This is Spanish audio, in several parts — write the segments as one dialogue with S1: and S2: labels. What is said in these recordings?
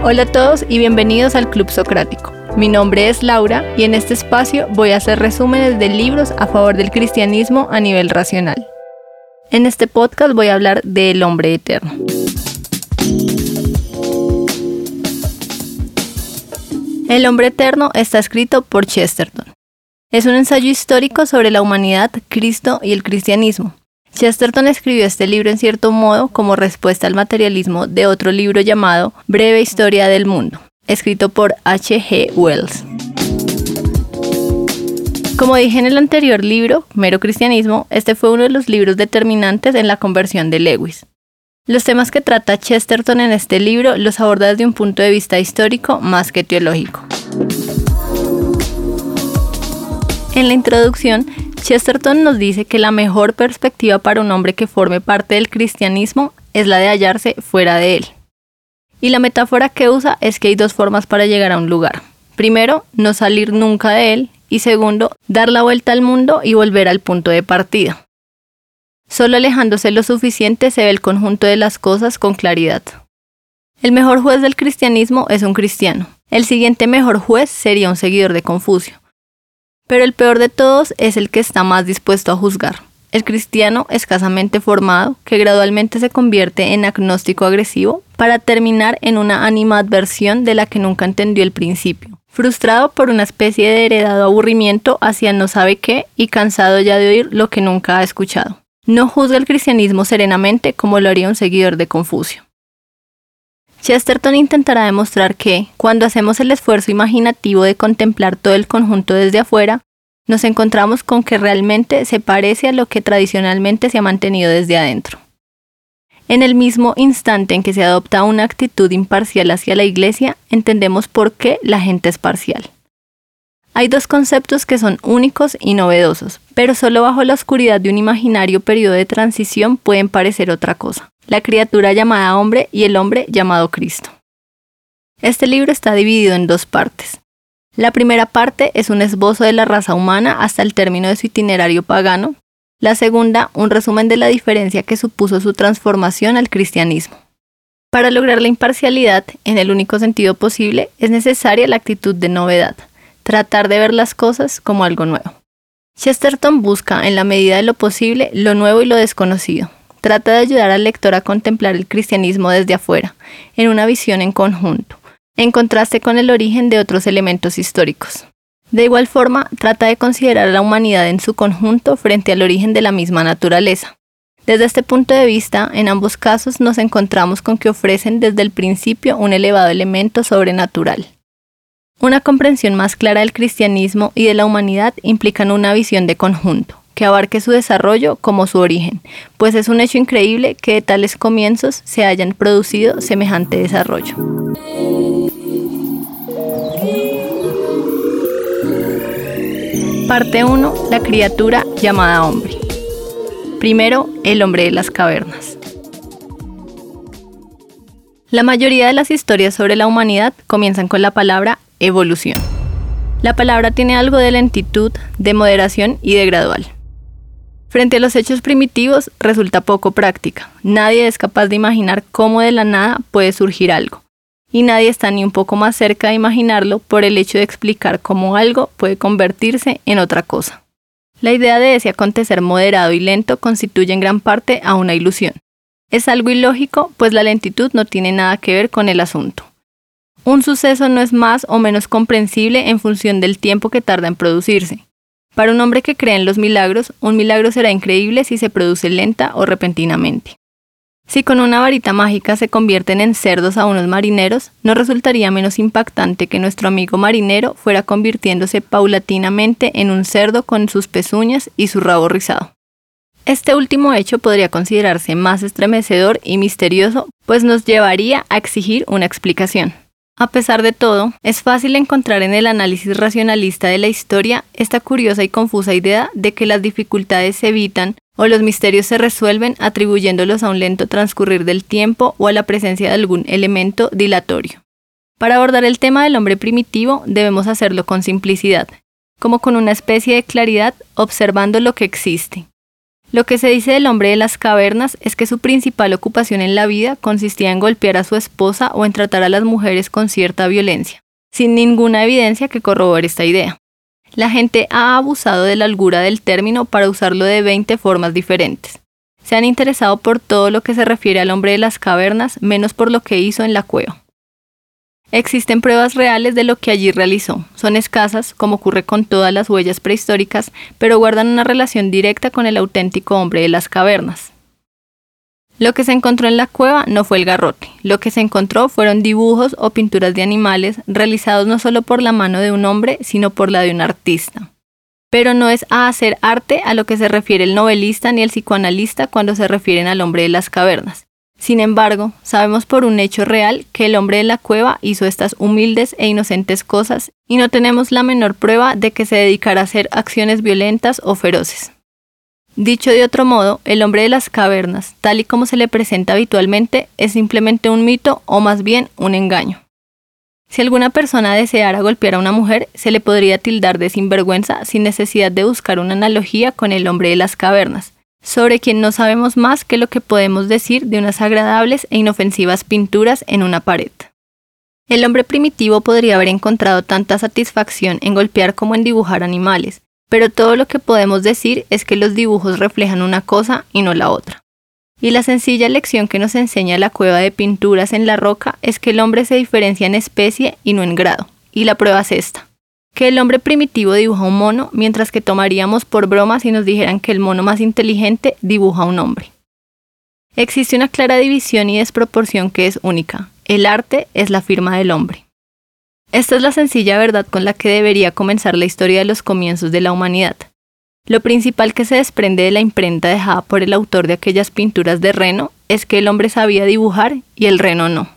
S1: Hola a todos y bienvenidos al Club Socrático. Mi nombre es Laura y en este espacio voy a hacer resúmenes de libros a favor del cristianismo a nivel racional. En este podcast voy a hablar del hombre eterno. El hombre eterno está escrito por Chesterton. Es un ensayo histórico sobre la humanidad, Cristo y el cristianismo. Chesterton escribió este libro en cierto modo como respuesta al materialismo de otro libro llamado Breve Historia del Mundo, escrito por H. G. Wells. Como dije en el anterior libro, Mero Cristianismo, este fue uno de los libros determinantes en la conversión de Lewis. Los temas que trata Chesterton en este libro los aborda desde un punto de vista histórico más que teológico. En la introducción, Chesterton nos dice que la mejor perspectiva para un hombre que forme parte del cristianismo es la de hallarse fuera de él. Y la metáfora que usa es que hay dos formas para llegar a un lugar. Primero, no salir nunca de él y segundo, dar la vuelta al mundo y volver al punto de partida. Solo alejándose lo suficiente se ve el conjunto de las cosas con claridad. El mejor juez del cristianismo es un cristiano. El siguiente mejor juez sería un seguidor de Confucio. Pero el peor de todos es el que está más dispuesto a juzgar. El cristiano escasamente formado, que gradualmente se convierte en agnóstico agresivo, para terminar en una animadversión de la que nunca entendió el principio. Frustrado por una especie de heredado aburrimiento hacia no sabe qué y cansado ya de oír lo que nunca ha escuchado. No juzga el cristianismo serenamente como lo haría un seguidor de Confucio. Chesterton intentará demostrar que, cuando hacemos el esfuerzo imaginativo de contemplar todo el conjunto desde afuera, nos encontramos con que realmente se parece a lo que tradicionalmente se ha mantenido desde adentro. En el mismo instante en que se adopta una actitud imparcial hacia la Iglesia, entendemos por qué la gente es parcial. Hay dos conceptos que son únicos y novedosos, pero solo bajo la oscuridad de un imaginario periodo de transición pueden parecer otra cosa la criatura llamada hombre y el hombre llamado Cristo. Este libro está dividido en dos partes. La primera parte es un esbozo de la raza humana hasta el término de su itinerario pagano. La segunda, un resumen de la diferencia que supuso su transformación al cristianismo. Para lograr la imparcialidad, en el único sentido posible, es necesaria la actitud de novedad, tratar de ver las cosas como algo nuevo. Chesterton busca, en la medida de lo posible, lo nuevo y lo desconocido, Trata de ayudar al lector a contemplar el cristianismo desde afuera, en una visión en conjunto, en contraste con el origen de otros elementos históricos. De igual forma, trata de considerar a la humanidad en su conjunto frente al origen de la misma naturaleza. Desde este punto de vista, en ambos casos nos encontramos con que ofrecen desde el principio un elevado elemento sobrenatural. Una comprensión más clara del cristianismo y de la humanidad implican una visión de conjunto, que abarque su desarrollo como su origen, pues es un hecho increíble que de tales comienzos se hayan producido semejante desarrollo. Parte 1. La criatura llamada hombre. Primero, el hombre de las cavernas. La mayoría de las historias sobre la humanidad comienzan con la palabra evolución. La palabra tiene algo de lentitud, de moderación y de gradual. Frente a los hechos primitivos resulta poco práctica. Nadie es capaz de imaginar cómo de la nada puede surgir algo. Y nadie está ni un poco más cerca de imaginarlo por el hecho de explicar cómo algo puede convertirse en otra cosa. La idea de ese acontecer moderado y lento constituye en gran parte a una ilusión. Es algo ilógico, pues la lentitud no tiene nada que ver con el asunto. Un suceso no es más o menos comprensible en función del tiempo que tarda en producirse. Para un hombre que cree en los milagros, un milagro será increíble si se produce lenta o repentinamente. Si con una varita mágica se convierten en cerdos a unos marineros, no resultaría menos impactante que nuestro amigo marinero fuera convirtiéndose paulatinamente en un cerdo con sus pezuñas y su rabo rizado. Este último hecho podría considerarse más estremecedor y misterioso, pues nos llevaría a exigir una explicación. A pesar de todo, es fácil encontrar en el análisis racionalista de la historia esta curiosa y confusa idea de que las dificultades se evitan o los misterios se resuelven atribuyéndolos a un lento transcurrir del tiempo o a la presencia de algún elemento dilatorio. Para abordar el tema del hombre primitivo debemos hacerlo con simplicidad, como con una especie de claridad observando lo que existe. Lo que se dice del hombre de las cavernas es que su principal ocupación en la vida consistía en golpear a su esposa o en tratar a las mujeres con cierta violencia, sin ninguna evidencia que corrobore esta idea. La gente ha abusado de la holgura del término para usarlo de 20 formas diferentes. Se han interesado por todo lo que se refiere al hombre de las cavernas, menos por lo que hizo en la cueva. Existen pruebas reales de lo que allí realizó. Son escasas, como ocurre con todas las huellas prehistóricas, pero guardan una relación directa con el auténtico hombre de las cavernas. Lo que se encontró en la cueva no fue el garrote, lo que se encontró fueron dibujos o pinturas de animales realizados no solo por la mano de un hombre, sino por la de un artista. Pero no es a hacer arte a lo que se refiere el novelista ni el psicoanalista cuando se refieren al hombre de las cavernas. Sin embargo, sabemos por un hecho real que el hombre de la cueva hizo estas humildes e inocentes cosas y no tenemos la menor prueba de que se dedicara a hacer acciones violentas o feroces. Dicho de otro modo, el hombre de las cavernas, tal y como se le presenta habitualmente, es simplemente un mito o más bien un engaño. Si alguna persona deseara golpear a una mujer, se le podría tildar de sinvergüenza sin necesidad de buscar una analogía con el hombre de las cavernas, sobre quien no sabemos más que lo que podemos decir de unas agradables e inofensivas pinturas en una pared. El hombre primitivo podría haber encontrado tanta satisfacción en golpear como en dibujar animales, pero todo lo que podemos decir es que los dibujos reflejan una cosa y no la otra. Y la sencilla lección que nos enseña la cueva de pinturas en la roca es que el hombre se diferencia en especie y no en grado. Y la prueba es esta que el hombre primitivo dibuja un mono, mientras que tomaríamos por broma si nos dijeran que el mono más inteligente dibuja un hombre. Existe una clara división y desproporción que es única. El arte es la firma del hombre. Esta es la sencilla verdad con la que debería comenzar la historia de los comienzos de la humanidad. Lo principal que se desprende de la imprenta dejada por el autor de aquellas pinturas de Reno es que el hombre sabía dibujar y el reno no.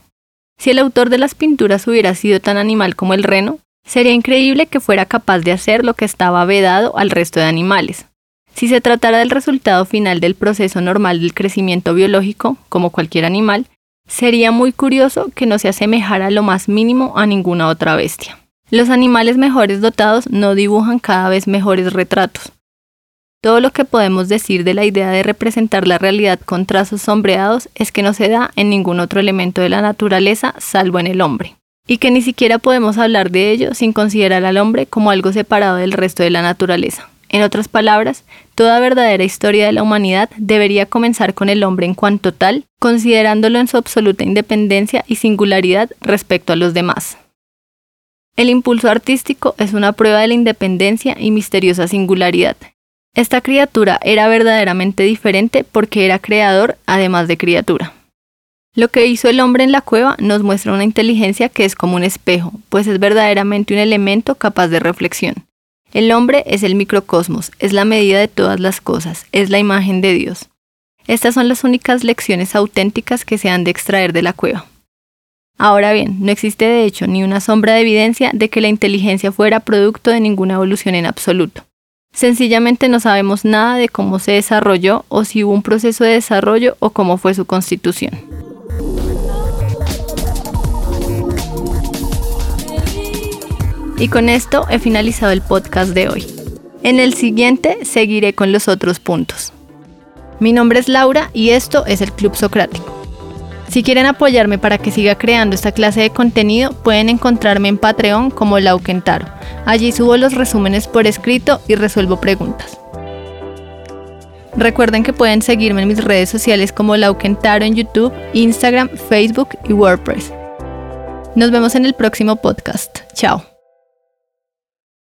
S1: Si el autor de las pinturas hubiera sido tan animal como el reno, Sería increíble que fuera capaz de hacer lo que estaba vedado al resto de animales. Si se tratara del resultado final del proceso normal del crecimiento biológico, como cualquier animal, sería muy curioso que no se asemejara lo más mínimo a ninguna otra bestia. Los animales mejores dotados no dibujan cada vez mejores retratos. Todo lo que podemos decir de la idea de representar la realidad con trazos sombreados es que no se da en ningún otro elemento de la naturaleza salvo en el hombre y que ni siquiera podemos hablar de ello sin considerar al hombre como algo separado del resto de la naturaleza. En otras palabras, toda verdadera historia de la humanidad debería comenzar con el hombre en cuanto tal, considerándolo en su absoluta independencia y singularidad respecto a los demás. El impulso artístico es una prueba de la independencia y misteriosa singularidad. Esta criatura era verdaderamente diferente porque era creador además de criatura. Lo que hizo el hombre en la cueva nos muestra una inteligencia que es como un espejo, pues es verdaderamente un elemento capaz de reflexión. El hombre es el microcosmos, es la medida de todas las cosas, es la imagen de Dios. Estas son las únicas lecciones auténticas que se han de extraer de la cueva. Ahora bien, no existe de hecho ni una sombra de evidencia de que la inteligencia fuera producto de ninguna evolución en absoluto. Sencillamente no sabemos nada de cómo se desarrolló o si hubo un proceso de desarrollo o cómo fue su constitución. Y con esto he finalizado el podcast de hoy. En el siguiente seguiré con los otros puntos. Mi nombre es Laura y esto es el Club Socrático. Si quieren apoyarme para que siga creando esta clase de contenido, pueden encontrarme en Patreon como Lauquentaro. Allí subo los resúmenes por escrito y resuelvo preguntas. Recuerden que pueden seguirme en mis redes sociales como Lauquentaro en YouTube, Instagram, Facebook y WordPress. Nos vemos en el próximo podcast. Chao.